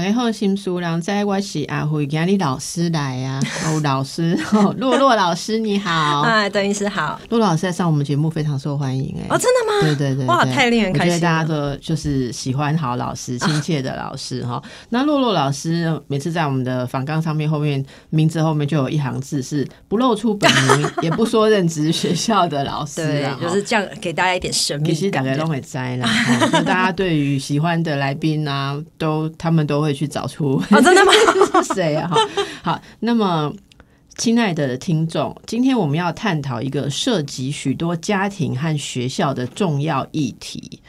大家好，心书郎在，我是阿辉，今日老师来呀、哦，老师，哦洛洛老师你好，哎，邓医师好。洛洛老师在上我们节目非常受欢迎哎、哦，真的吗？对对对哇，太令人开心我觉得大家了。都就是喜欢好老师、亲切的老师哈。那洛洛老师每次在我们的访纲上面后面名字后面就有一行字是不露出本名，也不说任职学校的老师 对啊，，就是这样给大家一点神秘其实大感。家都会摘啦，大家对于喜欢的来宾啊，都他们都会去找出哦，真的吗？是 谁啊？哈，好，那么。亲爱的听众，今天我们要探讨一个涉及许多家庭和学校的重要议题：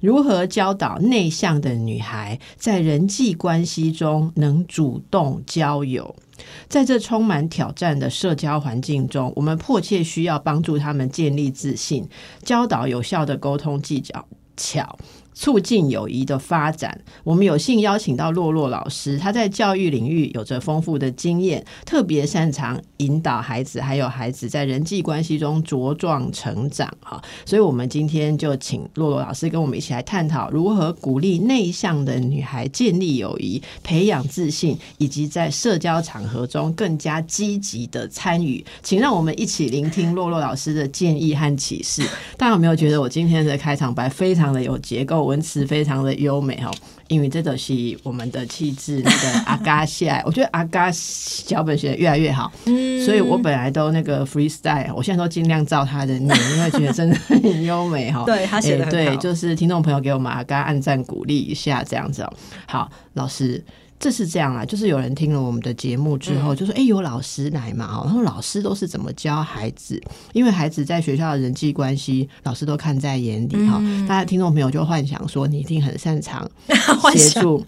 如何教导内向的女孩在人际关系中能主动交友。在这充满挑战的社交环境中，我们迫切需要帮助他们建立自信，教导有效的沟通技巧。巧促进友谊的发展。我们有幸邀请到洛洛老师，他在教育领域有着丰富的经验，特别擅长引导孩子，还有孩子在人际关系中茁壮成长哈。所以，我们今天就请洛洛老师跟我们一起来探讨如何鼓励内向的女孩建立友谊、培养自信，以及在社交场合中更加积极的参与。请让我们一起聆听洛洛老师的建议和启示。大家有没有觉得我今天的开场白非常的有结构，文词非常的优美哈？因为这都是我们的气质，那个阿嘎下来，我觉得阿嘎脚本写的越来越好，嗯所以我本来都那个 freestyle，我现在都尽量照他的念，因为觉得真的很优美哈。对他写的欸对，很好。就是听众朋友给我们阿嘎按赞鼓励一下，这样子哦。好，老师。这是这样啊，就是有人听了我们的节目之嗯后，就说：“哎、有老师来嘛？哦，然后老师都是怎么教孩子？因为孩子在学校的人际关系，老师都看在眼里哈、大家听众朋友就幻想说，你一定很擅长 协助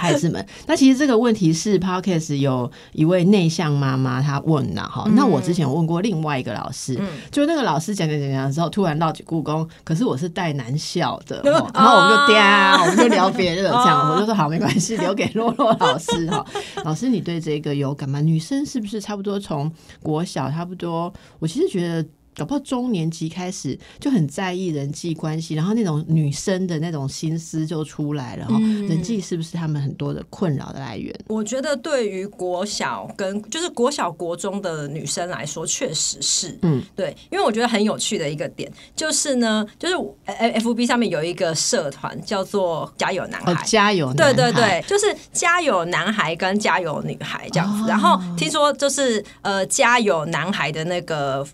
孩子们。那其实这个问题是 Podcast 有一位内向妈妈她问了哈，那我之前有问过另外一个老师，就那个老师讲讲讲讲之后，突然绕起故宫，可是我是带男校的，哈然后我们就嗲，我们就聊别的 这样，我就说好没关系，留给洛洛老师哈。老师，你对这个有感吗？女生是不是差不多从国小差不多？我其实觉得。搞不好中年级开始就很在意人际关系，然后那种女生的那种心思就出来了哈。人际是不是他们很多的困扰的来源？我觉得对于国小跟就是国小国中的女生来说，确实是，嗯，对，因为我觉得很有趣的一个点就是呢，就是 F F B 上面有一个社团叫做“加油男孩”，哦，加油！对对男孩，对，就是加油男孩跟加油女孩这样子。哦然后听说就是呃，加油男孩的那个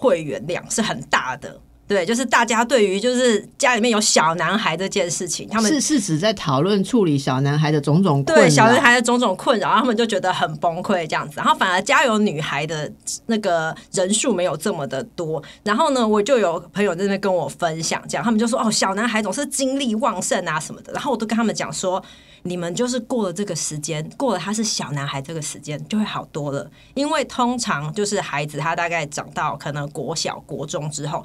会员量是很大的。对，就是大家对于就是家里面有小男孩这件事情，他们是是指在讨论处理小男孩的种种困。对小男孩的种种困扰，他们就觉得很崩溃这样子。然后反而家有女孩的那个人数没有这么的多。然后呢，我就有朋友在那边跟我分享，这样他们就说哦，小男孩总是精力旺盛啊什么的。然后我都跟他们讲说，你们就是过了这个时间，过了他是小男孩这个时间就会好多了。因为通常就是孩子他大概长到可能国小、国中之后。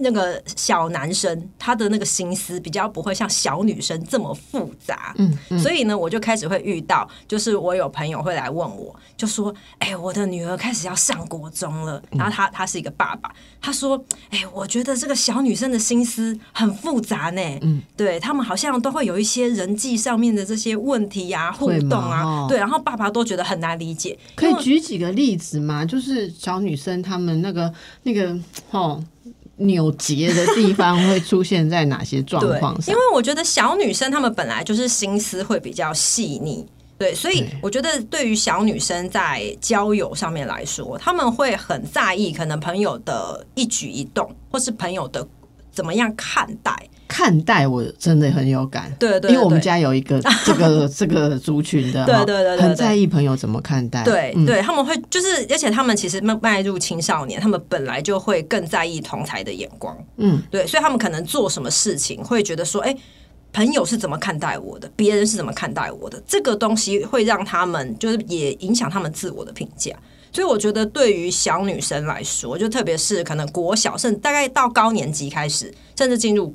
那个小男生他的那个心思比较不会像小女生这么复杂，嗯嗯。所以呢，我就开始会遇到，就是我有朋友会来问我，就说：“哎、我的女儿开始要上国中了。”然后他他是一个爸爸，他说：“哎、我觉得这个小女生的心思很复杂呢，嗯，对他们好像都会有一些人际上面的这些问题啊、互动啊。哦，对，然后爸爸都觉得很难理解，可以举几个例子吗？就是小女生她们那个那个哦扭结的地方会出现在哪些状对况，上因？为我觉得小女生她们本来就是心思会比较细腻。对，所以我觉得对于小女生在交友上面来说，他们会很在意可能朋友的一举一动，或是朋友的怎么样看待。看待我真的很有感，对对因为我们家有一个 这个这个族群的，哈对对对。对很在意朋友怎么看待，嗯。对对，他们会就是，而且他们其实迈迈入青少年，他们本来就会更在意同才的眼光。嗯，对，所以他们可能做什么事情会觉得说，哎、朋友是怎么看待我的，别人是怎么看待我的，这个东西会让他们就是也影响他们自我的评价。所以我觉得，对于小女生来说，就特别是可能国小，甚至大概到高年级开始，甚至进入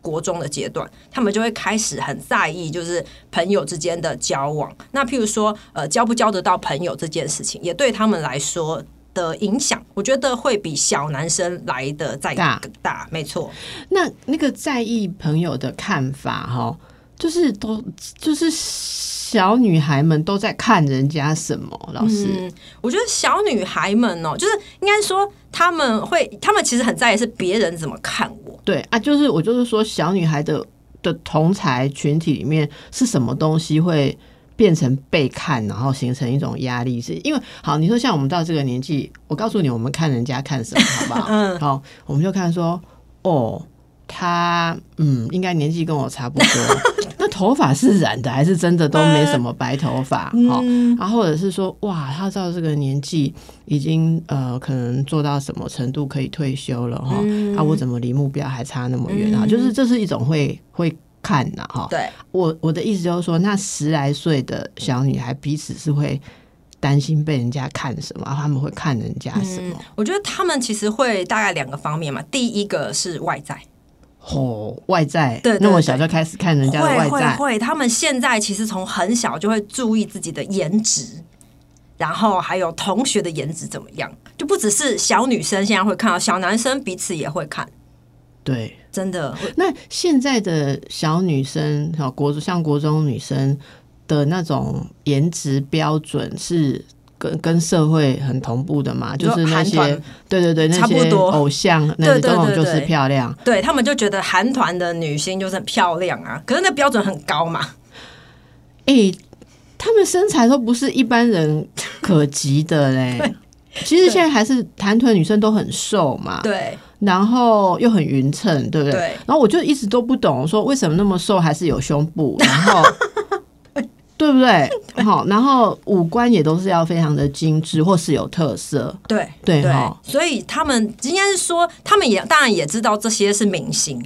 国中的阶段，他们就会开始很在意，就是朋友之间的交往。那譬如说，呃，交不交得到朋友这件事情，也对他们来说的影响，我觉得会比小男生来的再大更大。没错，那那个在意朋友的看法哈，就是都就是小女孩们都在看人家什么？老师，嗯，我觉得小女孩们哦，就是应该说他们会，他们其实很在意是别人怎么看我。对啊，就是我就是说，小女孩的的同才群体里面是什么东西会变成被看，然后形成一种压力？是因为好，你说像我们到这个年纪，我告诉你，我们看人家看什么，好不好？嗯 好，我们就看说，哦，他嗯，应该年纪跟我差不多，那头发是染的还是真的都没什么白头发？哈、嗯然后或者是说，哇，他到这个年纪已经呃，可能做到什么程度可以退休了哈？嗯啊，我怎么离目标还差那么远啊？就是这是一种会会看呐哈。对，我我的意思就是说，那十来岁的小女孩彼此是会担心被人家看什么，他们会看人家什么？我觉得他们其实会大概两个方面嘛。第一个是外在，哦，外在，对对那么小就开始看人家外在，会会，他们现在其实从很小就会注意自己的颜值，然后还有同学的颜值怎么样，就不只是小女生现在会看到，小男生彼此也会看，对。真的。那现在的小女生，好国像国中女生的那种颜值标准是跟跟社会很同步的嘛？就是那些对对对，那些偶像那对对种就是漂亮。对他们就觉得韩团的女星就是很漂亮啊，可是那标准很高嘛。哎、他们身材都不是一般人可及的嘞。其实现在还是韩团女生都很瘦嘛，对然后又很匀称，对不对？对然后我就一直都不懂，说为什么那么瘦还是有胸部，然后对不对？好，然后五官也都是要非常的精致或是有特色，对对对哈，所以他们应该是说，他们也当然也知道这些是明星，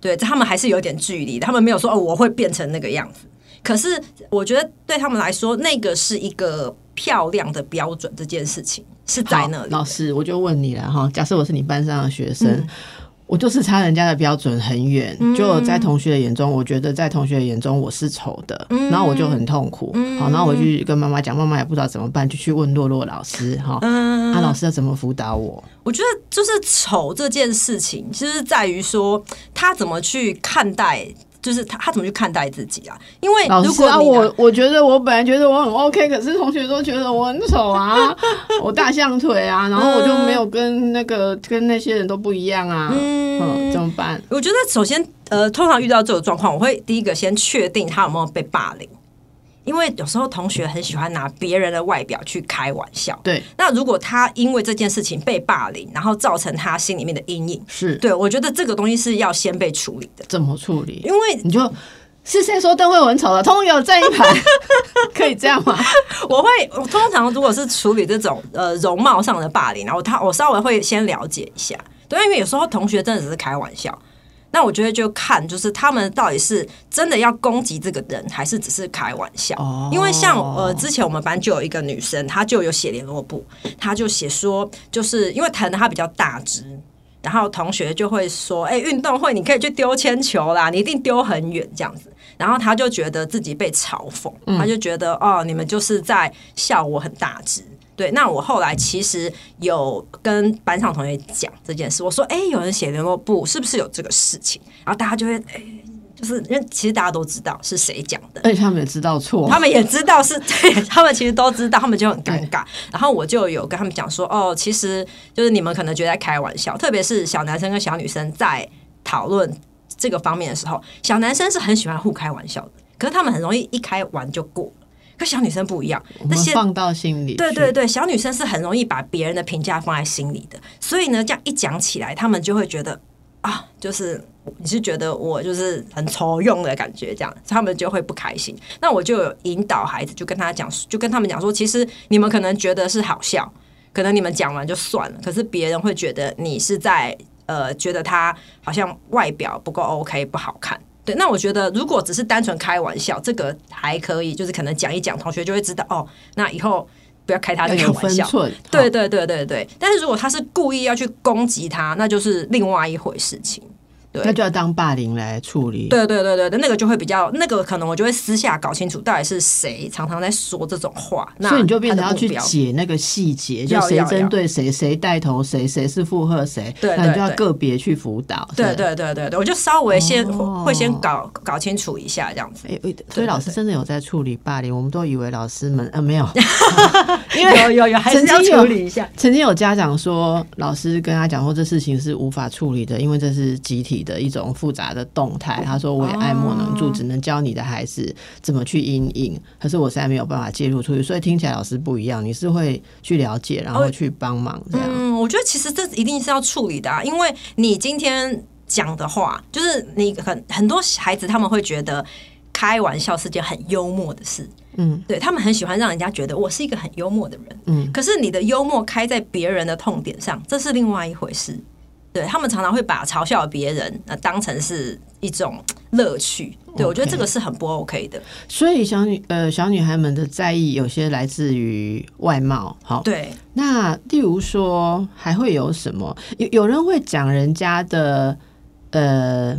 对，他们还是有点距离的，他们没有说哦我会变成那个样子。可是我觉得对他们来说，那个是一个漂亮的标准，这件事情是在那里。老师，我就问你了哈，假设我是你班上的学生。嗯我就是差人家的标准很远，就在同学的眼中，我觉得在同学的眼中我是丑的，嗯然后我就很痛苦。好，然后我去跟妈妈讲，妈妈也不知道怎么办，就去问洛洛老师哈，嗯啊，老师要怎么辅导我？我觉得就是丑这件事情，其实在于说他怎么去看待，就是他他怎么去看待自己啊。因为如果你我我觉得我本来觉得我很 OK，可是同学都觉得我很丑啊，我大象腿啊，然后我就没有跟那个跟那些人都不一样啊，嗯，怎么办？我觉得首先，呃，通常遇到这种状况，我会第一个先确定他有没有被霸凌，因为有时候同学很喜欢拿别人的外表去开玩笑。对，那如果他因为这件事情被霸凌，然后造成他心里面的阴影，是对我觉得这个东西是要先被处理的，怎么处理？因为你就是谁说邓慧文丑了，通通给我站一排，可以这样吗？我会，我通常如果是处理这种呃容貌上的霸凌，然后他我稍微会先了解一下，对，因为有时候同学真的只是开玩笑。那我觉得就看，就是他们到底是真的要攻击这个人，还是只是开玩笑？哦因为像呃，之前我们班就有一个女生，她就有写联络簿，她就写说，就是因为可能她比较大只，然后同学就会说，哎、运动会你可以去丢铅球啦，你一定丢很远这样子。然后她就觉得自己被嘲讽，她就觉得哦，你们就是在笑我很大只。对，那我后来其实有跟班上同学讲这件事，我说：“哎、有人写联络簿，是不是有这个事情？”然后大家就会，哎、就是因为其实大家都知道是谁讲的，而且他们也知道错，他们也知道是 对，他们其实都知道，他们就很尴尬。然后我就有跟他们讲说，哦，其实就是你们可能觉得在开玩笑，特别是小男生跟小女生在讨论这个方面的时候，小男生是很喜欢互开玩笑的，可是他们很容易一开完就过了。可小女生不一样，那些放到心里。对对对，小女生是很容易把别人的评价放在心里的，所以呢，这样一讲起来，他们就会觉得啊，就是你是觉得我就是很抽用的感觉，这样他们就会不开心。那我就有引导孩子，就跟他讲，就跟他们讲说，其实你们可能觉得是好笑，可能你们讲完就算了，可是别人会觉得你是在呃，觉得他好像外表不够 OK，不好看。对，那我觉得如果只是单纯开玩笑，这个还可以，就是可能讲一讲，同学就会知道哦，那以后不要开他这个玩笑。对，对对对对，但是如果他是故意要去攻击他，那就是另外一回事情。对那就要当霸凌来处理。对对对对对，那个就会比较，那个可能我就会私下搞清楚到底是谁常常在说这种话，那所以你就变成要去解那个细节，就谁针对谁，谁带头谁，谁是附和谁，对那你就要个别去辅导。对对对对对，我就稍微先、哦会先搞搞清楚一下这样子。哎、诶所以老师对真的有在处理霸凌，我们都以为老师们呃没有，因为有有有，还是要曾经有处理一下。曾经有家长说，老师跟他讲说这事情是无法处理的，因为这是集体的一种复杂的动态。他说我也爱莫能助，只能教你的孩子怎么去阴影，可是我现在没有办法介入出去。所以听起来老师不一样，你是会去了解，然后去帮忙这样。嗯，我觉得其实这一定是要处理的、啊，因为你今天讲的话，就是你很很多孩子他们会觉得开玩笑是件很幽默的事，嗯对他们很喜欢让人家觉得我是一个很幽默的人。嗯，可是你的幽默开在别人的痛点上，这是另外一回事。对他们常常会把嘲笑别人呃当成是一种乐趣，对我觉得这个是很不 OK 的。所以小女呃小女孩们的在意有些来自于外貌，好，对，那例如说还会有什么？有有人会讲人家的呃，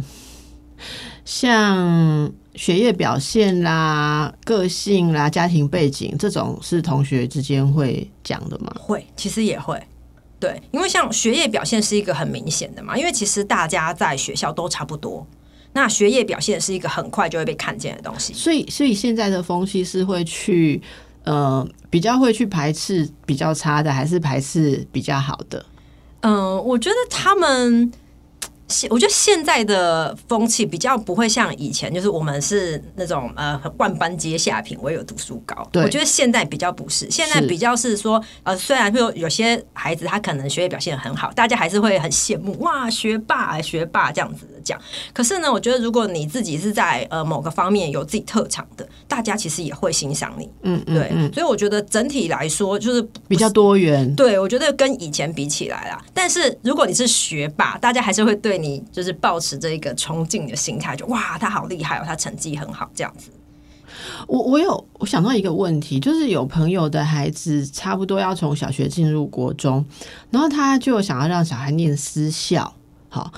像学业表现啦、个性啦、家庭背景这种，是同学之间会讲的吗？会，其实也会。对，因为像学业表现是一个很明显的嘛，因为其实大家在学校都差不多。那学业表现是一个很快就会被看见的东西。所以，所以现在的风气是会去呃比较会去排斥比较差的，还是排斥比较好的？嗯、我觉得他们，现我觉得现在的风气比较不会像以前，就是我们是那种呃万般皆下品，唯有读书高。对我觉得现在比较不是，现在比较是说，呃，虽然说有些孩子他可能学业表现很好，大家还是会很羡慕，哇，学霸啊，学霸这样子的讲。可是呢，我觉得如果你自己是在呃某个方面有自己特长的，大家其实也会欣赏你。嗯嗯对，嗯，所以我觉得整体来说，就是比较多元。对，我觉得跟以前比起来啦，但是如果你是学霸，大家还是会对你就是抱持着一个崇敬的心态，就哇，他好厉害哦，他成绩很好这样子。我我有我想到一个问题，就是有朋友的孩子差不多要从小学进入国中，然后他就想要让小孩念私校，好，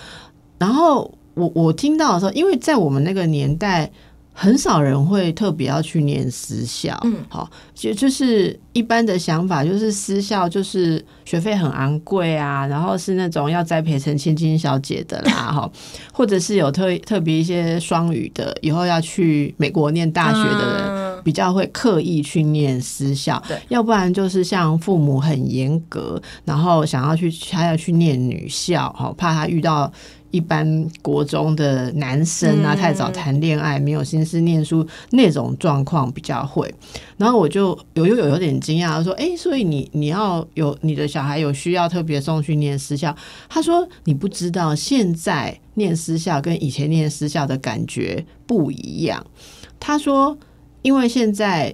然后我我听到的时候，因为在我们那个年代。很少人会特别要去念私校，嗯。好，就就是一般的想法，就是私校就是学费很昂贵啊，然后是那种要栽培成千金小姐的啦，哈，或者是有特特别一些双语的，以后要去美国念大学的人，嗯。比较会刻意去念私校，对。要不然就是像父母很严格，然后想要去他要去念女校，哈，怕他遇到一般国中的男生啊，嗯太早谈恋爱，没有心思念书那种状况比较会。然后我就有有有有点惊讶，说，哎、所以你你要有你的小孩有需要特别送去念私校？他说你不知道，现在念私校跟以前念私校的感觉不一样。他说，因为现在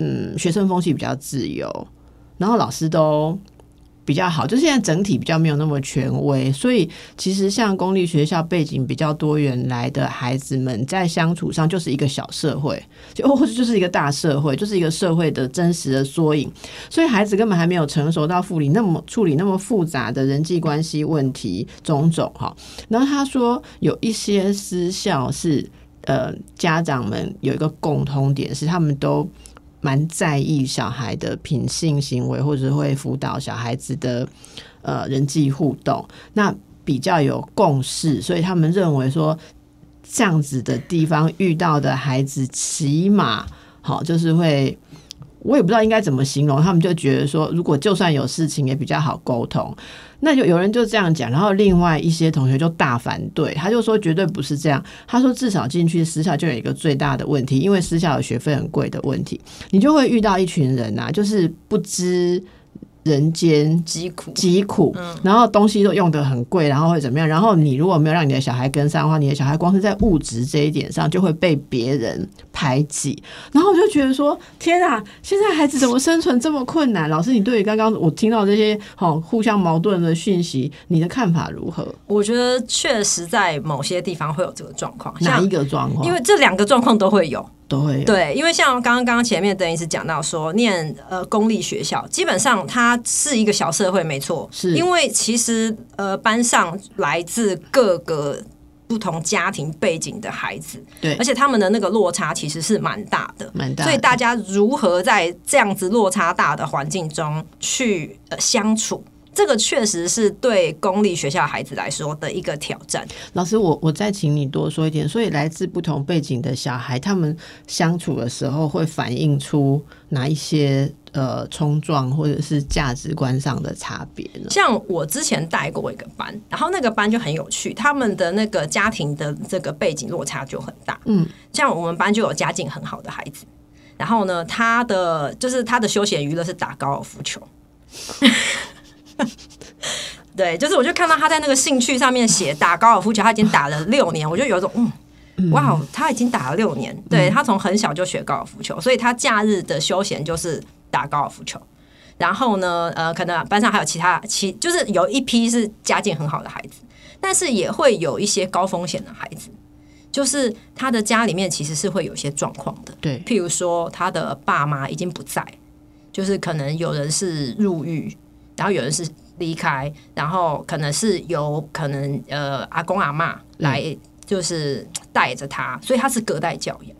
嗯学生风气比较自由，然后老师都比较好，就现在整体比较没有那么权威，所以其实像公立学校背景比较多元来的孩子们，在相处上就是一个小社会，就或者就是一个大社会，就是一个社会的真实的缩影。所以孩子根本还没有成熟到处理那么处理那么复杂的人际关系问题种种哈。然后他说有一些私校是呃家长们有一个共通点是他们都。蛮在意小孩的品性行为，或者会辅导小孩子的呃人际互动，那比较有共识，所以他们认为说这样子的地方遇到的孩子，起码好就是会。我也不知道应该怎么形容，他们就觉得说，如果就算有事情也比较好沟通，那就有人就这样讲，然后另外一些同学就大反对，他就说绝对不是这样。他说至少进去私校就有一个最大的问题，因为私校的学费很贵的问题，你就会遇到一群人啊，就是不知人间疾苦，疾苦，然后东西都用的很贵，然后会怎么样？然后你如果没有让你的小孩跟上的话，你的小孩光是在物质这一点上就会被别人排挤。然后我就觉得说，天啊，现在孩子怎么生存这么困难？老师，你对于刚刚我听到这些好互相矛盾的讯息，你的看法如何？我觉得确实在某些地方会有这个状况，像哪一个状况？因为这两个状况都会有。都会有对，因为像刚刚刚刚前面邓医师讲到说，念呃公立学校，基本上它是一个小社会，没错，是因为其实呃班上来自各个。不同家庭背景的孩子，对而且他们的那个落差其实是蛮大的。蛮大的，所以大家如何在这样子落差大的环境中去呃相处，这个确实是对公立学校孩子来说的一个挑战。老师，我我再请你多说一点。所以来自不同背景的小孩，他们相处的时候会反映出哪一些呃冲撞或者是价值观上的差别呢？像我之前带过一个班，然后那个班就很有趣，他们的那个家庭的这个背景落差就很大。嗯，像我们班就有家境很好的孩子，然后呢，他的就是他的休闲娱乐是打高尔夫球。对，就是我就看到他在那个兴趣上面写打高尔夫球，他已经打了六年，我就有一种嗯，哇，哦，他已经打了六年，对他从很小就学高尔夫球，所以他假日的休闲就是打高尔夫球。然后呢，呃，可能班上还有其他其，就是有一批是家境很好的孩子，但是也会有一些高风险的孩子，就是他的家里面其实是会有一些状况的，对，譬如说他的爸妈已经不在，就是可能有人是入狱，然后有人是离开，然后可能是由可能呃阿公阿妈来就是带着他，所以他是隔代教养，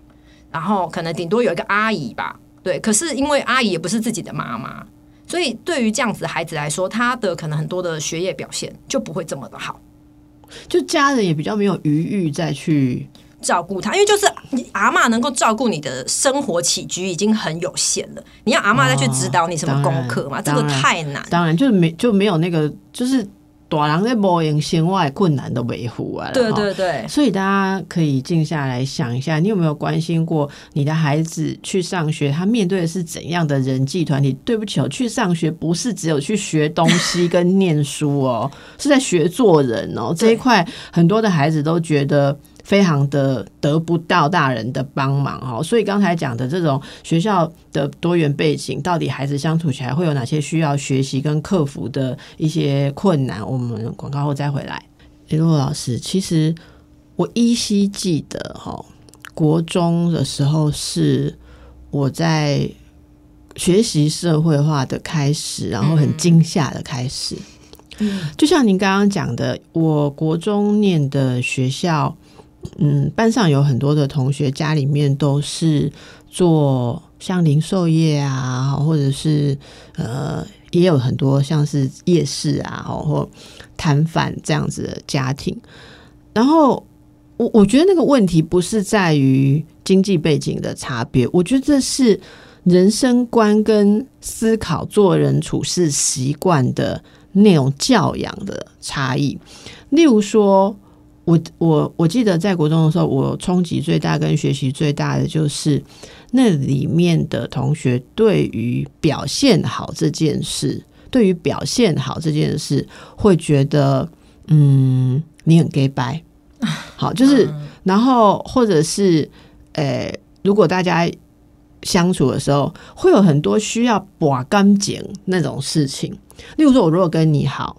然后可能顶多有一个阿姨吧，对，可是因为阿姨也不是自己的妈妈。所以，对于这样子孩子来说，他的可能很多的学业表现就不会这么的好。就家人也比较没有余裕再去照顾他，因为就是你阿嬷能够照顾你的生活起居已经很有限了，你要阿嬷再去指导你什么功课嘛？这个太难。当然就是没就没有那个就是大人在无用生活的困难都维护啊。对哈对对，所以大家可以静下来想一下，你有没有关心过你的孩子去上学，他面对的是怎样的人际团体？对不起哦，去上学不是只有去学东西跟念书哦，是在学做人哦。这一块很多的孩子都觉得。非常的得不到大人的帮忙哦，所以刚才讲的这种学校的多元背景，到底孩子相处起来会有哪些需要学习跟克服的一些困难？我们广告后再回来。李，洛老师，其实我依稀记得哈，国中的时候是我在学习社会化的开始，然后很惊吓的开始。嗯就像您刚刚讲的，我国中念的学校，嗯，班上有很多的同学家里面都是做像零售业啊，或者是呃，也有很多像是夜市啊，或摊贩这样子的家庭。然后我我觉得那个问题不是在于经济背景的差别，我觉得这是人生观跟思考、做人处事习惯的那种教养的差异。例如说，我我我记得在国中的时候，我冲击最大跟学习最大的就是那里面的同学对于表现好这件事，对于表现好这件事，会觉得嗯，你很 gay 白。好，就是，然后或者是，呃，如果大家相处的时候，会有很多需要把干净那种事情。例如说，我如果跟你好，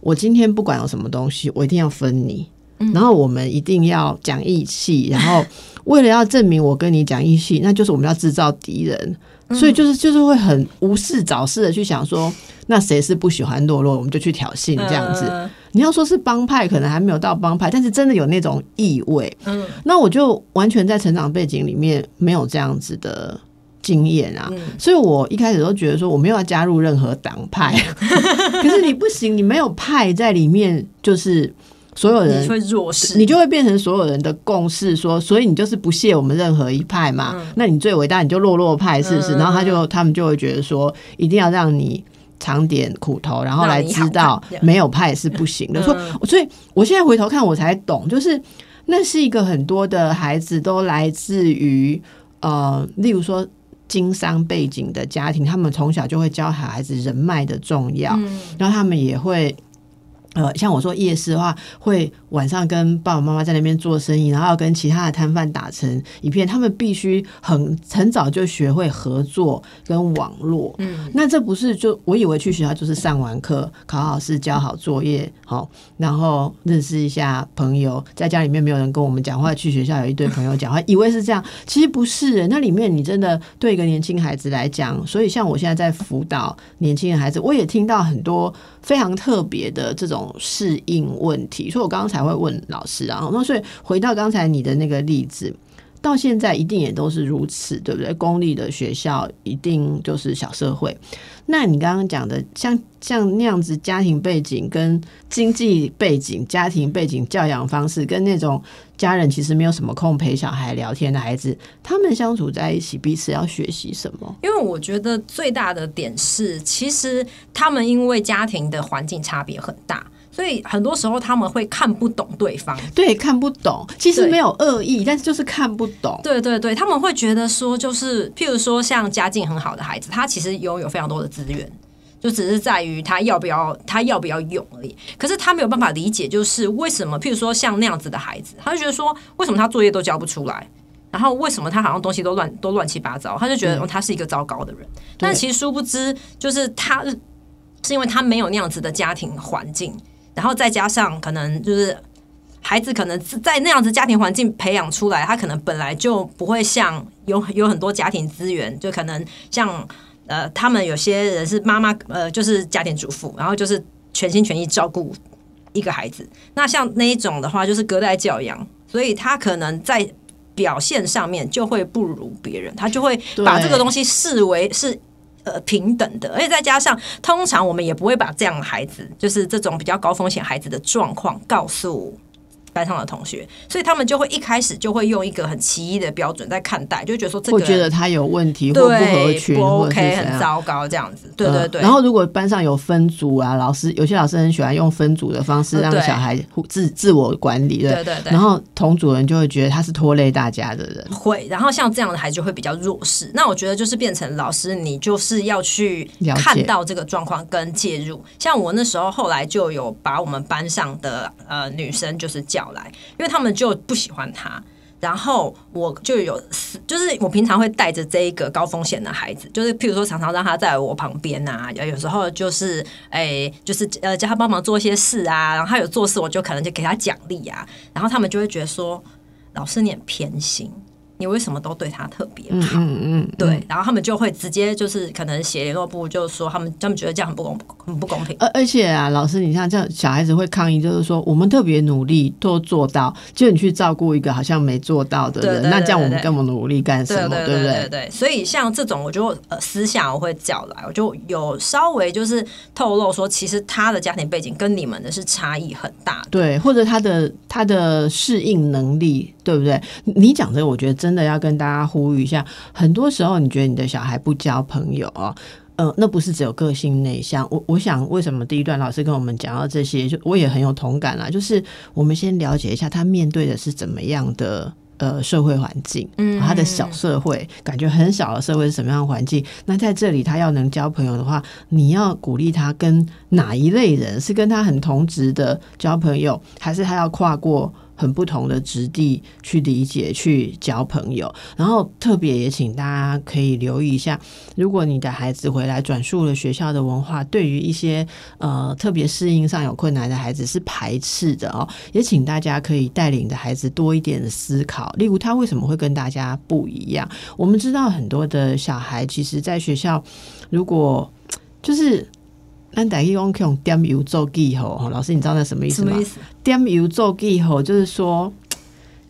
我今天不管有什么东西，我一定要分你，然后我们一定要讲义气，然后为了要证明我跟你讲义气，那就是我们要制造敌人，所以就是就是会很无事找事的去想说，那谁是不喜欢懦弱，我们就去挑衅这样子。嗯。你要说是帮派，可能还没有到帮派，但是真的有那种意味。嗯。那我就完全在成长背景里面没有这样子的经验啊，嗯。所以我一开始都觉得说我没有要加入任何党派，可是你不行，你没有派在里面，就是所有人你会弱势，你就会变成所有人的共识说，所以你就是不屑我们任何一派嘛？那你最伟大，你就落落派是不是？嗯然后他就他们就会觉得说，一定要让你尝点苦头，然后来知道没有派是不行的。嗯说，所以我现在回头看，我才懂，就是那是一个很多的孩子都来自于呃，例如说。经商背景的家庭，他们从小就会教孩子人脉的重要，嗯然后他们也会。呃，像我说夜市的话，会晚上跟爸爸妈妈在那边做生意，然后要跟其他的摊贩打成一片。他们必须很很早就学会合作跟网络。嗯那这不是就我以为去学校就是上完课、考好试、交好作业，好，然后认识一下朋友，在家里面没有人跟我们讲话，去学校有一堆朋友讲话，以为是这样，其实不是。那里面你真的对一个年轻孩子来讲，所以像我现在在辅导年轻的孩子，我也听到很多非常特别的这种种适应问题，所以我刚刚才会问老师啊。那所以回到刚才你的那个例子。到现在一定也都是如此，对不对？公立的学校一定就是小社会。那你刚刚讲的，像像那样子家庭背景、跟经济背景、家庭背景、教养方式，跟那种家人其实没有什么空陪小孩聊天的孩子，他们相处在一起，彼此要学习什么？因为我觉得最大的点是，其实他们因为家庭的环境差别很大。所以很多时候他们会看不懂对方，对，看不懂。其实没有恶意，但是就是看不懂。对对对，他们会觉得说，就是譬如说，像家境很好的孩子，他其实拥有非常多的资源，就只是在于他要不要，他要不要用而已。可是他没有办法理解，就是为什么，譬如说像那样子的孩子，他就觉得说，为什么他作业都交不出来，然后为什么他好像东西都乱都乱七八糟，他就觉得他是一个糟糕的人。但其实殊不知，就是他是因为他没有那样子的家庭环境。然后再加上可能就是孩子可能在那样子家庭环境培养出来，他可能本来就不会像有有很多家庭资源，就可能像呃他们有些人是妈妈呃就是家庭主妇，然后就是全心全意照顾一个孩子。那像那一种的话，就是隔代教养，所以他可能在表现上面就会不如别人，他就会把这个东西视为是。呃，平等的，而且再加上，通常我们也不会把这样的孩子，就是这种比较高风险孩子的状况告诉。班上的同学，所以他们就会一开始就会用一个很奇异的标准在看待，就觉得说这个觉得他有问题，或不合群，不 OK，很糟糕这样子。对对对。然后如果班上有分组啊，老师有些老师很喜欢用分组的方式让小孩自自我管理，对对对。然后同组人就会觉得他是拖累大家的人，会。然后像这样的孩子就会比较弱势。那我觉得就是变成老师，你就是要去看到这个状况跟介入。像我那时候后来就有把我们班上的呃女生就是叫。来，因为他们就不喜欢他，然后我就有，就是我平常会带着这一个高风险的孩子，就是譬如说常常让他在我旁边啊，有时候就是哎，就是呃叫他帮忙做一些事啊，然后他有做事，我就可能就给他奖励啊，然后他们就会觉得说，老师你很偏心。你为什么都对他特别好？嗯嗯，对，然后他们就会直接就是可能写联络部，就说他们他们觉得这样很不公很不公平。而而且啊，老师，你像这样小孩子会抗议，就是说我们特别努力都做到，就你去照顾一个好像没做到的人，那这样我们更努力干什么？对不对？对，所以像这种，我就呃私下我会叫来，我就有稍微就是透露说，其实他的家庭背景跟你们的是差异很大，对，或者他的他的适应能力，对不对？你讲这个，我觉得真。真的要跟大家呼吁一下，很多时候你觉得你的小孩不交朋友啊，呃，那不是只有个性内向。我我想，为什么第一段老师跟我们讲到这些，就我也很有同感啦。就是我们先了解一下他面对的是怎么样的呃社会环境，嗯，他的小社会，感觉很小的社会是什么样的环境？那在这里他要能交朋友的话，你要鼓励他跟哪一类人？是跟他很同职的交朋友，还是他要跨过？很不同的质地去理解、去交朋友，然后特别也请大家可以留意一下，如果你的孩子回来转述了学校的文化，对于一些呃特别适应上有困难的孩子是排斥的哦，也请大家可以带领的孩子多一点思考，例如他为什么会跟大家不一样？我们知道很多的小孩其实在学校，如果就是。咱大家用用点油做记号，老师你知道那什么意思吗？点油做记号就是说，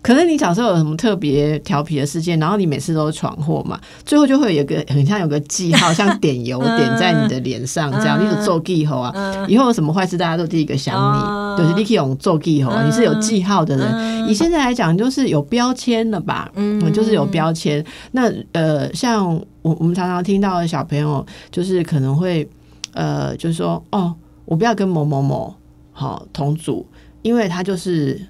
可能你小时候有什么特别调皮的事件，然后你每次都闯祸嘛，最后就会有个很像有个记号，像点油点在你的脸上这样，你就做记号啊。以后有什么坏事，大家都第一个想你，就是你可以用做记号，你是有记号的人。以现在来讲，就是有标签了吧？嗯，就是有标签。那呃，像我我们常常听到的小朋友，就是可能会。呃，就是说，哦，我不要跟某某某好同组，因为他就是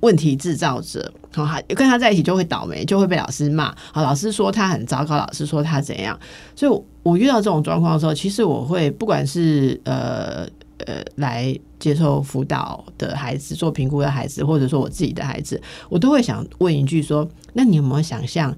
问题制造者，好，跟他在一起就会倒霉，就会被老师骂。好，老师说他很糟糕，老师说他怎样，所以我遇到这种状况的时候，其实我会不管是呃呃来接受辅导的孩子，做评估的孩子，或者说我自己的孩子，我都会想问一句说：那你有没有想象？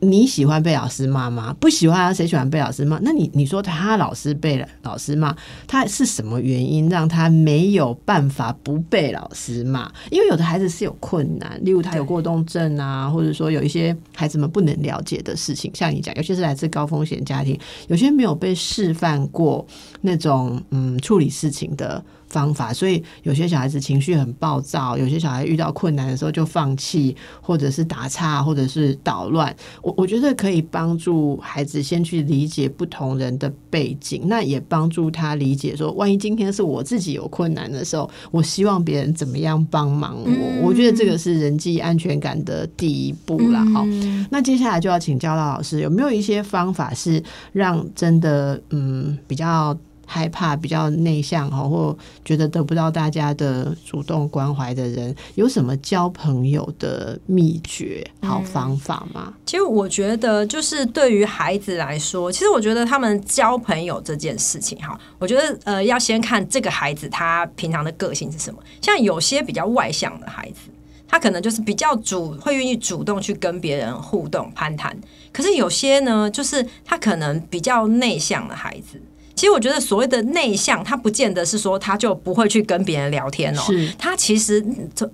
你喜欢被老师骂吗？不喜欢啊，谁喜欢被老师骂？那你你说他老师被老师骂，他是什么原因让他没有办法不被老师骂？因为有的孩子是有困难，例如他有过动症啊，或者说有一些孩子们不能了解的事情，像你讲，尤其是来自高风险家庭，有些没有被示范过那种嗯处理事情的。方法，所以有些小孩子情绪很暴躁，有些小孩遇到困难的时候就放弃，或者是打岔，或者是捣乱。我我觉得可以帮助孩子先去理解不同人的背景，那也帮助他理解说，万一今天是我自己有困难的时候，我希望别人怎么样帮忙我。我觉得这个是人际安全感的第一步啦。好，那接下来就要请教到老师，有没有一些方法是让真的嗯比较。害怕比较内向哈，或觉得得不到大家的主动关怀的人，有什么交朋友的秘诀、好方法吗？其实我觉得，就是对于孩子来说，其实我觉得他们交朋友这件事情哈，我觉得呃，要先看这个孩子他平常的个性是什么。像有些比较外向的孩子，他可能就是比较主，会愿意主动去跟别人互动、攀谈。可是有些呢，就是他可能比较内向的孩子。其实我觉得所谓的内向，他不见得是说他就不会去跟别人聊天哦。他其实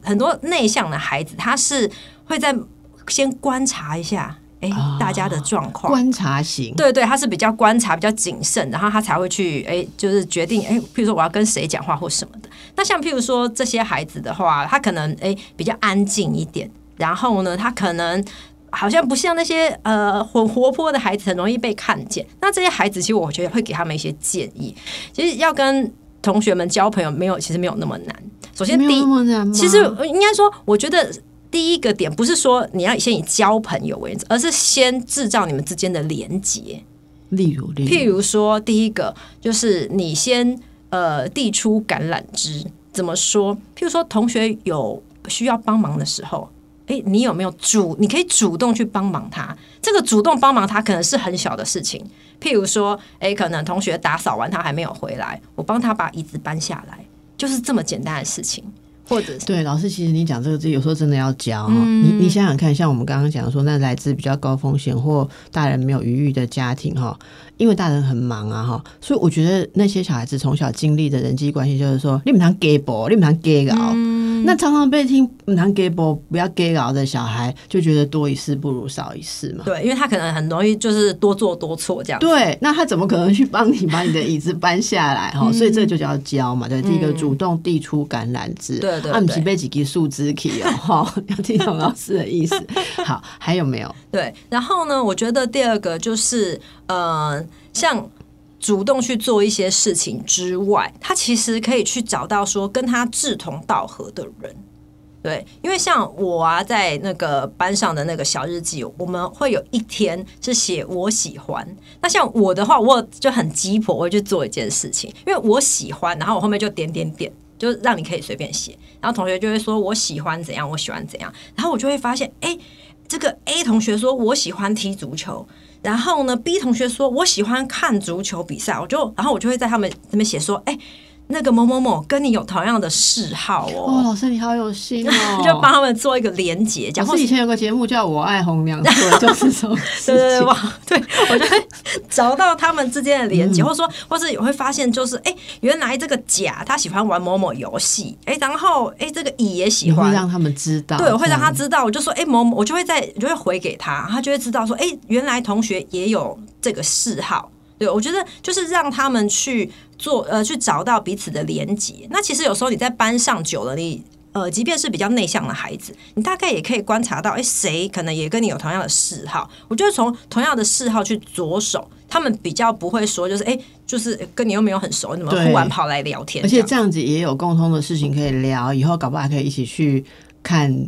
很多内向的孩子，他是会在先观察一下，哎，大家的状况，观察型。对对，他是比较观察、比较谨慎，然后他才会去，哎，就是决定，哎，譬如说我要跟谁讲话或什么的。那像譬如说这些孩子的话，他可能哎比较安静一点，然后呢，他可能。好像不像那些呃很活泼的孩子，很容易被看见。那这些孩子，其实我觉得会给他们一些建议。其实要跟同学们交朋友，没有其实没有那么难。首先，第一，其实应该说，我觉得第一个点不是说你要先以交朋友为主，而是先制造你们之间的连结。例如，譬如说，第一个就是你先呃递出橄榄枝。怎么说？譬如说，同学有需要帮忙的时候。哎，你有没有主？你可以主动去帮忙他。这个主动帮忙他，可能是很小的事情。譬如说，哎，可能同学打扫完，他还没有回来，我帮他把椅子搬下来，就是这么简单的事情。或者对老师，其实你讲这个字，有时候真的要教哈。你你想想看，像我们刚刚讲说，那来自比较高风险或大人没有余裕的家庭哈，因为大人很忙啊哈，所以我觉得那些小孩子从小经历的人际关系，就是说，你们常 gay 不？你们常 gay 搞？那常常被听谈 gay 不不要 gay 搞的小孩，就觉得多一事不如少一事嘛。对，因为他可能很容易就是多做多错这样。对，那他怎么可能去帮你把你的椅子搬下来哈？所以这就叫教嘛，对，第一个主动递出橄榄枝。对对，按起背几根树枝起哦，哈，要听懂老师的意思。好，还有没有？对，然后呢？我觉得第二个就是呃，像。主动去做一些事情之外，他其实可以去找到说跟他志同道合的人，对，因为像我啊，在那个班上的那个小日记，我们会有一天是写我喜欢。那像我的话，我就很鸡婆，我会去做一件事情，因为我喜欢，然后我后面就点点点，就让你可以随便写，然后同学就会说我喜欢怎样，我喜欢怎样，然后我就会发现，哎，这个 A 同学说我喜欢踢足球。然后呢，B 同学说：“我喜欢看足球比赛。”我就，然后我就会在他们那边写说：“哎。”那个某某某跟你有同样的嗜好哦，老师你好有心哦，就帮他们做一个连结。讲是以前有个节目叫我爱红娘，就是说，对对对，哇，对我就会找到他们之间的连结，或者说，或是也会发现，就是哎，原来这个甲他喜欢玩某某游戏，哎，然后哎，这个乙也喜欢，让他们知道，对，我会让他知道，我就说，哎，某某，我就会在，就会回给他，他就会知道说，哎，原来同学也有这个嗜好。对，我觉得就是让他们去做，呃，去找到彼此的连接。那其实有时候你在班上久了，你呃，即便是比较内向的孩子，你大概也可以观察到，哎，谁可能也跟你有同样的嗜好。我觉得从同样的嗜好去着手，他们比较不会说，就是哎，就是跟你又没有很熟，你怎么忽然跑来聊天？而且这样子也有共通的事情可以聊，以后搞不好还可以一起去看。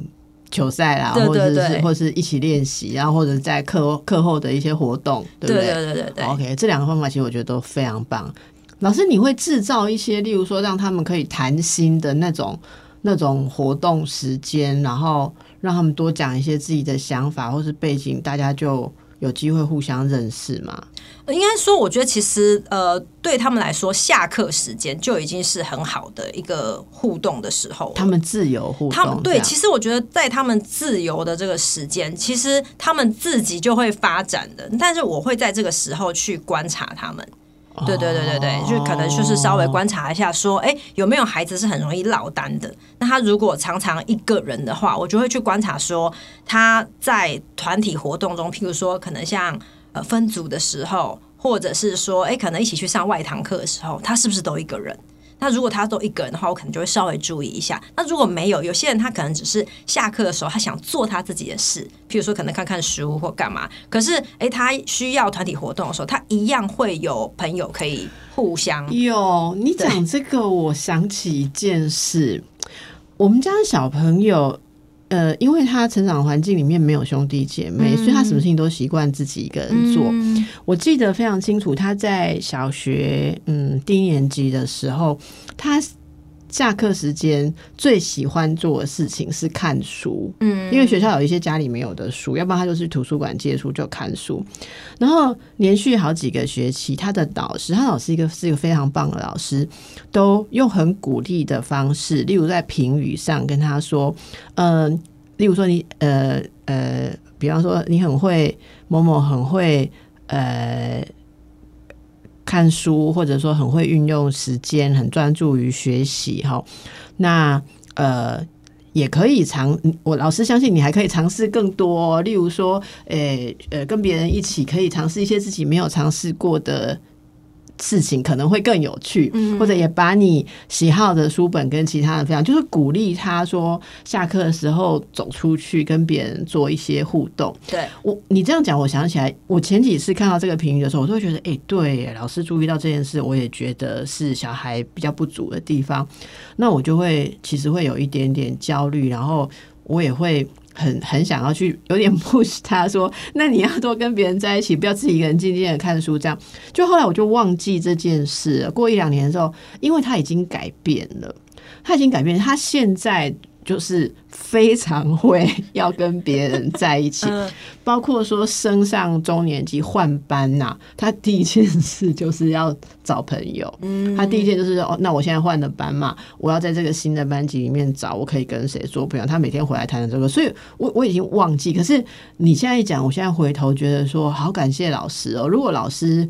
球赛啦，或者是或是一起练习，然后或者在课课后的一些活动，对不对？对对对对。OK，这两个方法其实我觉得都非常棒。老师，你会制造一些，例如说让他们可以谈心的那种那种活动时间，然后让他们多讲一些自己的想法或是背景，大家就。有机会互相认识嘛？应该说，我觉得其实呃，对他们来说，下课时间就已经是很好的一个互动的时候。他们自由互动，他们对，其实我觉得在他们自由的这个时间，其实他们自己就会发展的。但是我会在这个时候去观察他们。对对对对对，就可能就是稍微观察一下，说，哎，有没有孩子是很容易落单的？那他如果常常一个人的话，我就会去观察，说他在团体活动中，譬如说，可能像呃分组的时候，或者是说，哎，可能一起去上外堂课的时候，他是不是都一个人？那如果他都一个人的话，我可能就会稍微注意一下。那如果没有，有些人他可能只是下课的时候他想做他自己的事，譬如说可能看看书或干嘛。可是诶，他需要团体活动的时候，他一样会有朋友可以互相。有你讲这个，我想起一件事，我们家的小朋友。呃，因为他成长环境里面没有兄弟姐妹，所以他什么事情都习惯自己一个人做。我记得非常清楚，他在小学嗯低年级的时候，他。下课时间最喜欢做的事情是看书，嗯，因为学校有一些家里没有的书，要不然他就去图书馆借书就看书。然后连续好几个学期，他的导师，他老师一个是一个非常棒的老师，都用很鼓励的方式，例如在评语上跟他说，嗯，例如说你呃呃，比方说你很会某某很会呃。看书，或者说很会运用时间，很专注于学习，哈。那呃，也可以尝。我老师相信你还可以尝试更多，例如说，诶呃，跟别人一起可以尝试一些自己没有尝试过的。事情可能会更有趣，或者也把你喜好的书本跟其他人分享，就是鼓励他说下课的时候走出去跟别人做一些互动。对我，你这样讲，我想起来，我前几次看到这个评语的时候，我都会觉得，哎，对，老师注意到这件事，我也觉得是小孩比较不足的地方，那我就会其实会有一点点焦虑，然后我也会。很很想要去，有点 push 他说，那你要多跟别人在一起，不要自己一个人静静的看书。这样，就后来我就忘记这件事。过一两年的时候，因为他已经改变了，他已经改变，他现在。就是非常会 要跟别人在一起，包括说升上中年级换班呐，他第一件事就是要找朋友。嗯，他第一件就是哦，那我现在换了班嘛，我要在这个新的班级里面找我可以跟谁做朋友。他每天回来谈的这个，所以我我已经忘记。可是你现在一讲，我现在回头觉得说，好感谢老师哦。如果老师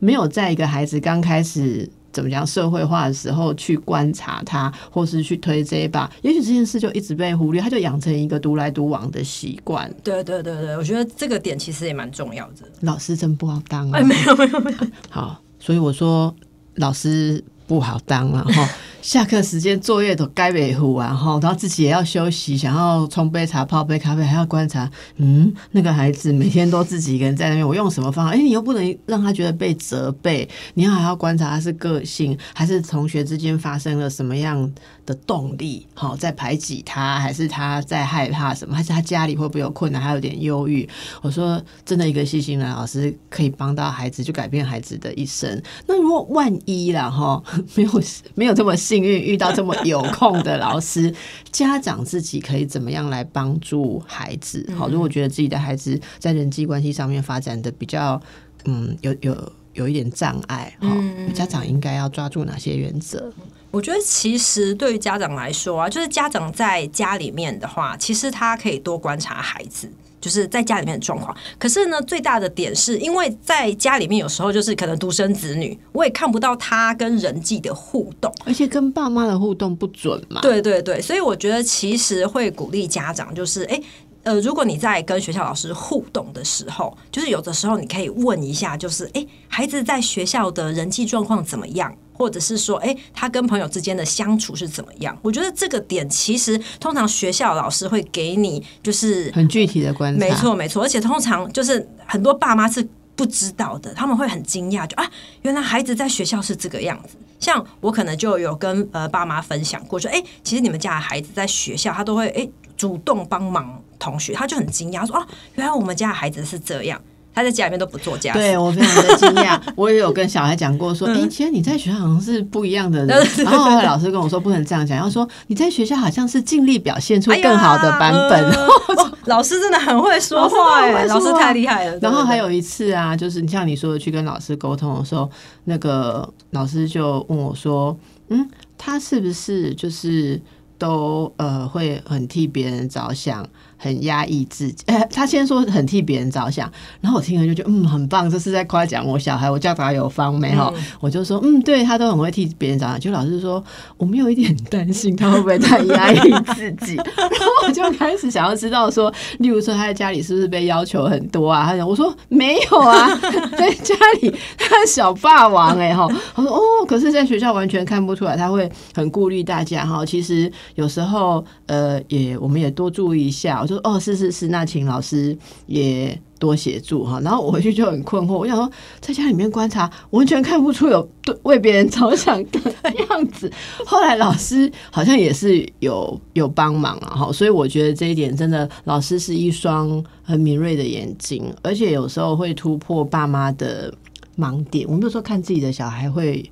没有在一个孩子刚开始。怎么讲？社会化的时候去观察他，或是去推这一把，也许这件事就一直被忽略，他就养成一个独来独往的习惯。对对对对，我觉得这个点其实也蛮重要的。老师真不好当啊！哎，没有没有没有。好，所以我说老师不好当了哈。下课时间作业都该维护完哈，然后自己也要休息，想要冲杯茶、泡杯咖啡，还要观察。嗯，那个孩子每天都自己一个人在那边，我用什么方法？哎，你又不能让他觉得被责备，你要还要观察他是个性，还是同学之间发生了什么样的动力？好，在排挤他，还是他在害怕什么？还是他家里会不会有困难？还有点忧郁？我说，真的一个细心的老师可以帮到孩子，就改变孩子的一生。那如果万一了哈，没有没有这么细。幸运遇到这么有空的老师，家长自己可以怎么样来帮助孩子？好，如果觉得自己的孩子在人际关系上面发展的比较，嗯，有有有一点障碍，哈，家长应该要抓住哪些原则？我觉得其实对于家长来说啊，就是家长在家里面的话，其实他可以多观察孩子。就是在家里面的状况，可是呢，最大的点是因为在家里面有时候就是可能独生子女，我也看不到他跟人际的互动，而且跟爸妈的互动不准嘛。对对对，所以我觉得其实会鼓励家长，就是哎，呃，如果你在跟学校老师互动的时候，就是有的时候你可以问一下，就是哎，孩子在学校的人际状况怎么样？或者是说，哎，他跟朋友之间的相处是怎么样？我觉得这个点其实通常学校老师会给你就是很具体的观察，没错没错。而且通常就是很多爸妈是不知道的，他们会很惊讶，就啊，原来孩子在学校是这个样子。像我可能就有跟呃爸妈分享过，说，哎，其实你们家的孩子在学校他都会哎主动帮忙同学，他就很惊讶说，啊，原来我们家的孩子是这样。他在家里面都不做家，对我非常的惊讶。我也有跟小孩讲过，说，哎，其实你在学校好像是不一样的 人。然后老师跟我说，不能这样讲，要说你在学校好像是尽力表现出更好的版本。老师真的很会说话，哎，老师太厉害了。然后还有一次啊，就是你像你说的去跟老师沟通的时候，那个老师就问我说，嗯，他是不是就是都呃会很替别人着想？很压抑自己。哎、他先说很替别人着想，然后我听了就觉得嗯很棒，这是在夸奖我小孩，我教导有方没哈。我就说嗯，对他都很会替别人着想。就老师说我们有一点担心他会不会太压抑自己，然后我就开始想要知道说，例如说他在家里是不是被要求很多啊？他讲我说没有啊，在家里他是小霸王哎、哈。他说哦，可是在学校完全看不出来，他会很顾虑大家哈。其实有时候呃也我们也多注意一下。我哦是是是，那请老师也。多协助哈，然后我回去就很困惑。我想说，在家里面观察，完全看不出有对为别人着想的样子。后来老师好像也是有有帮忙啊，哈，所以我觉得这一点真的，老师是一双很敏锐的眼睛，而且有时候会突破爸妈的盲点。我们有时候看自己的小孩会。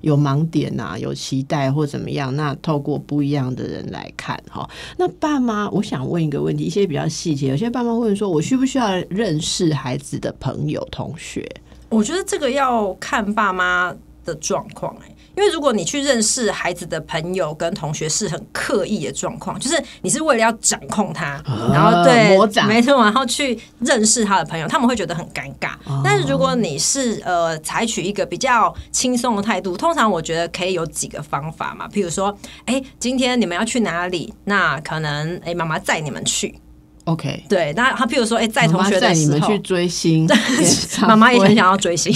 有盲点呐、有期待或怎么样？那透过不一样的人来看哈。那爸妈，我想问一个问题，一些比较细节。有些爸妈问说，我需不需要认识孩子的朋友、同学？我觉得这个要看爸妈的状况哎。因为如果你去认识孩子的朋友跟同学是很刻意的状况，就是你是为了要掌控他，啊、然后对，没错，然后去认识他的朋友，他们会觉得很尴尬。哦、但是如果你是呃采取一个比较轻松的态度，通常我觉得可以有几个方法嘛，譬如说，哎，今天你们要去哪里？那可能哎妈妈载你们去。OK，对，那他譬如说，哎，载同学的时候，你们去追星，妈妈也很想要追星。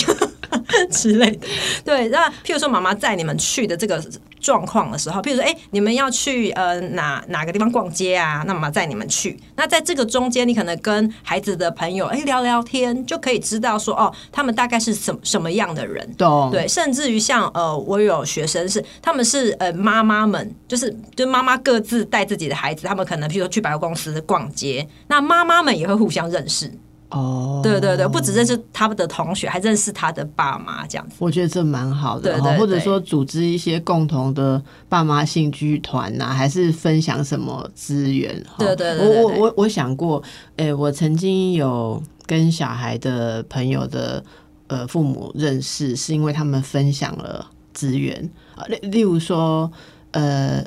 之类的，对，那譬如说妈妈载你们去的这个状况的时候，譬如说，哎、你们要去呃哪哪个地方逛街啊？那妈妈载你们去。那在这个中间，你可能跟孩子的朋友哎、聊聊天，就可以知道说哦，他们大概是什什么样的人。懂对，甚至于像呃，我有学生是他们是呃妈妈们，就是就妈妈各自带自己的孩子，他们可能譬如说去百货公司逛街，那妈妈们也会互相认识。哦，对对对，不只认识他们的同学，还认识他的爸妈，这样子。我觉得这蛮好的，对对对或者说组织一些共同的爸妈兴趣团呐、还是分享什么资源？对对对我我我我想过，诶、我曾经有跟小孩的朋友的呃父母认识，是因为他们分享了资源啊，例例如说呃。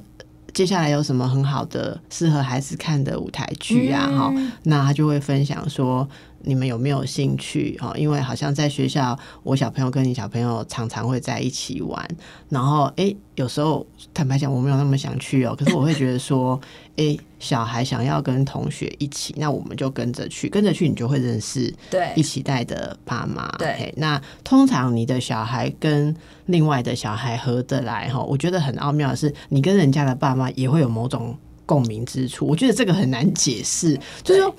接下来有什么很好的适合孩子看的舞台剧啊？哈、那他就会分享说你们有没有兴趣？哦，因为好像在学校，我小朋友跟你小朋友常常会在一起玩，然后诶，有时候坦白讲，我没有那么想去哦，可是我会觉得说，诶，小孩想要跟同学一起，那我们就跟着去，跟着去，你就会认识对一起带的爸妈。对嘿那通常你的小孩跟另外的小孩合得来哈，我觉得很奥妙的是，你跟人家的爸妈也会有某种共鸣之处。我觉得这个很难解释，就是说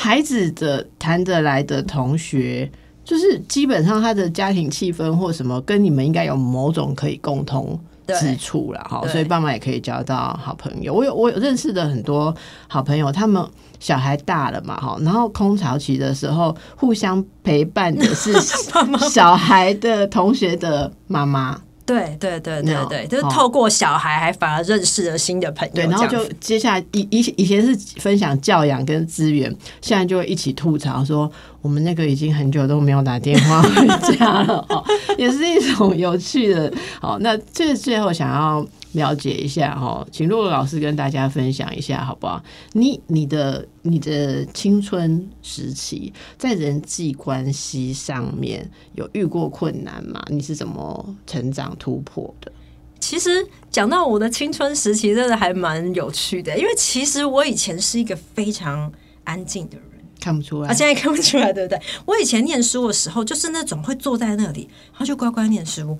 孩子的谈得来的同学。就是基本上他的家庭气氛或什么，跟你们应该有某种可以共同之处了哈，所以爸妈也可以交到好朋友。我有我有认识的很多好朋友，他们小孩大了嘛哈，然后空巢期的时候，互相陪伴的是 小孩的同学的妈妈。对对对对对，哦就是透过小孩，还反而认识了新的朋友。对，然后就接下来以以以前是分享教养跟资源，现在就一起吐槽说，我们那个已经很久都没有打电话回家了哦，也是一种有趣的。好，那这最后想要了解一下哈，请洛洛老师跟大家分享一下好不好？你你的你的青春时期在人际关系上面有遇过困难吗？你是怎么成长突破的？其实讲到我的青春时期，真的还蛮有趣的，因为其实我以前是一个非常安静的人。看不出来啊，现在看不出来，对不对？我以前念书的时候，就是那种会坐在那里，然后就乖乖念书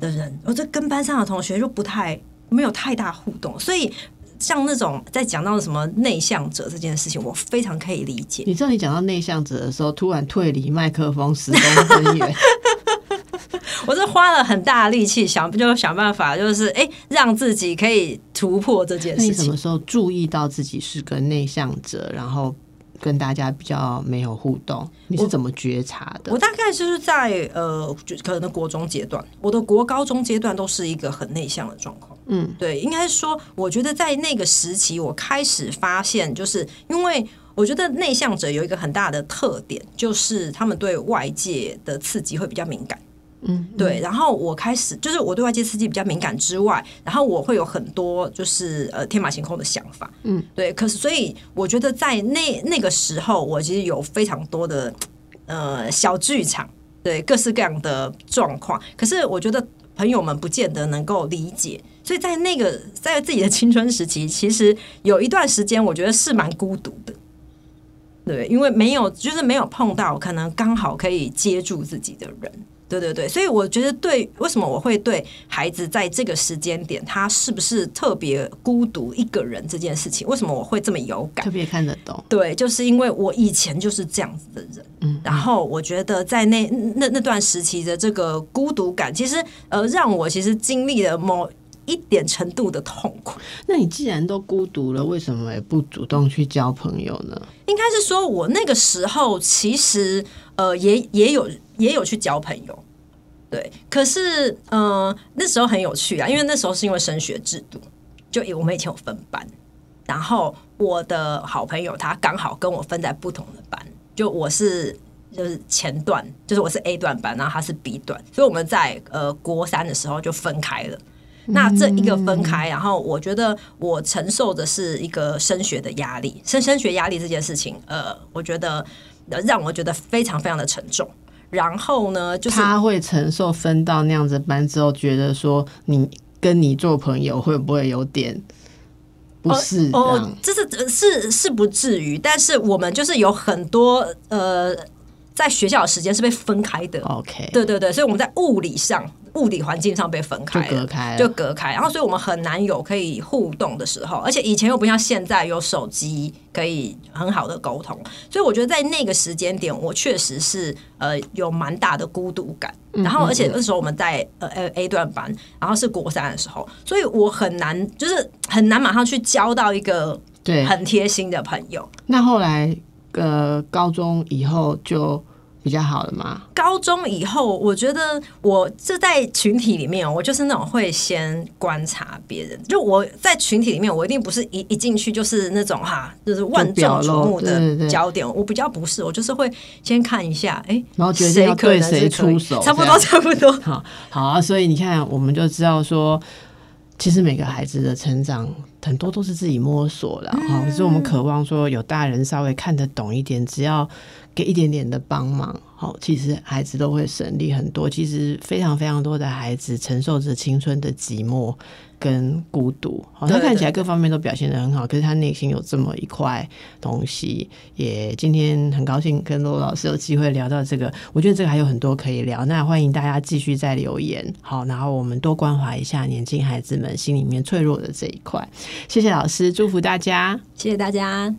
的人。我就跟班上的同学就不太没有太大互动，所以像那种在讲到什么内向者这件事情，我非常可以理解。你知道你讲到内向者的时候，突然退离麦克风十公分远，我是花了很大的力气想，就想办法，就是哎、让自己可以突破这件事情你什么。时候注意到自己是个内向者，然后跟大家比较没有互动？你是怎么觉察的我？大概就是在呃，就可能国中阶段，我的国高中阶段都是一个很内向的状况。嗯，对，应该说，我觉得在那个时期，我开始发现，就是因为我觉得内向者有一个很大的特点，就是他们对外界的刺激会比较敏感。嗯，对，然后我开始就是我对外界刺激比较敏感之外，然后我会有很多就是呃天马行空的想法，嗯，对。可是所以我觉得在那那个时候，我其实有非常多的呃小剧场，对各式各样的状况。可是我觉得朋友们不见得能够理解，所以在那个在自己的青春时期，其实有一段时间，我觉得是蛮孤独的。对，因为没有，就是没有碰到可能刚好可以接住自己的人。对对对，所以我觉得对，为什么我会对孩子在这个时间点，他是不是特别孤独一个人这件事情，为什么我会这么有感特？别看得懂。对，就是因为我以前就是这样子的人，嗯，然后我觉得在那那那段时期的这个孤独感，其实呃，让我其实经历了某一点程度的痛苦。那你既然都孤独了，为什么也不主动去交朋友呢？应该是说，我那个时候其实呃也也有也有去交朋友，对，可是呃那时候很有趣啊，因为那时候是因为升学制度，就我们以前有分班，然后我的好朋友他刚好跟我分在不同的班，就我是就是前段，就是我是 A 段班，然后他是 B 段，所以我们在呃国三的时候就分开了。那这一个分开，然后我觉得我承受的是一个升学的压力，升升学压力这件事情，呃，我觉得呃让我觉得非常非常的沉重。然后呢，就是他会承受分到那样子班之后，觉得说你跟你做朋友会不会有点不是这哦样？，这是呃是是不至于，但是我们就是有很多呃，在学校的时间是被分开的。OK，对对对，所以我们在物理上、物理环境上被分开了，就隔开就隔开。然后，所以我们很难有可以互动的时候，而且以前又不像现在有手机可以很好的沟通，所以我觉得在那个时间点，我确实是呃有蛮大的孤独感。嗯然后，而且那时候我们在呃呃 A 段班，然后是国三的时候，所以我很难，就是很难马上去交到一个对。很贴心的朋友。那后来呃，高中以后就比较好了吗？高中以后，我觉得我这在群体里面，我就是那种会先观察别人。就我在群体里面，我一定不是一一进去就是那种哈，就是万众瞩目对对对的焦点。我比较不是，我就是会先看一下，哎、然后决定谁要对谁出手差不多，差不多。好好啊，所以你看，我们就知道说，其实每个孩子的成长很多都是自己摸索的哈。可是我们渴望说，有大人稍微看得懂一点，只要给一点点的帮忙，好，其实孩子都会省力很多。其实非常非常多的孩子承受着青春的寂寞跟孤独，好，他看起来各方面都表现的很好，可是他内心有这么一块东西。也今天很高兴跟罗老师有机会聊到这个，我觉得这个还有很多可以聊。那欢迎大家继续再留言，好，然后我们多关怀一下年轻孩子们心里面脆弱的这一块。谢谢老师，祝福大家。谢谢大家。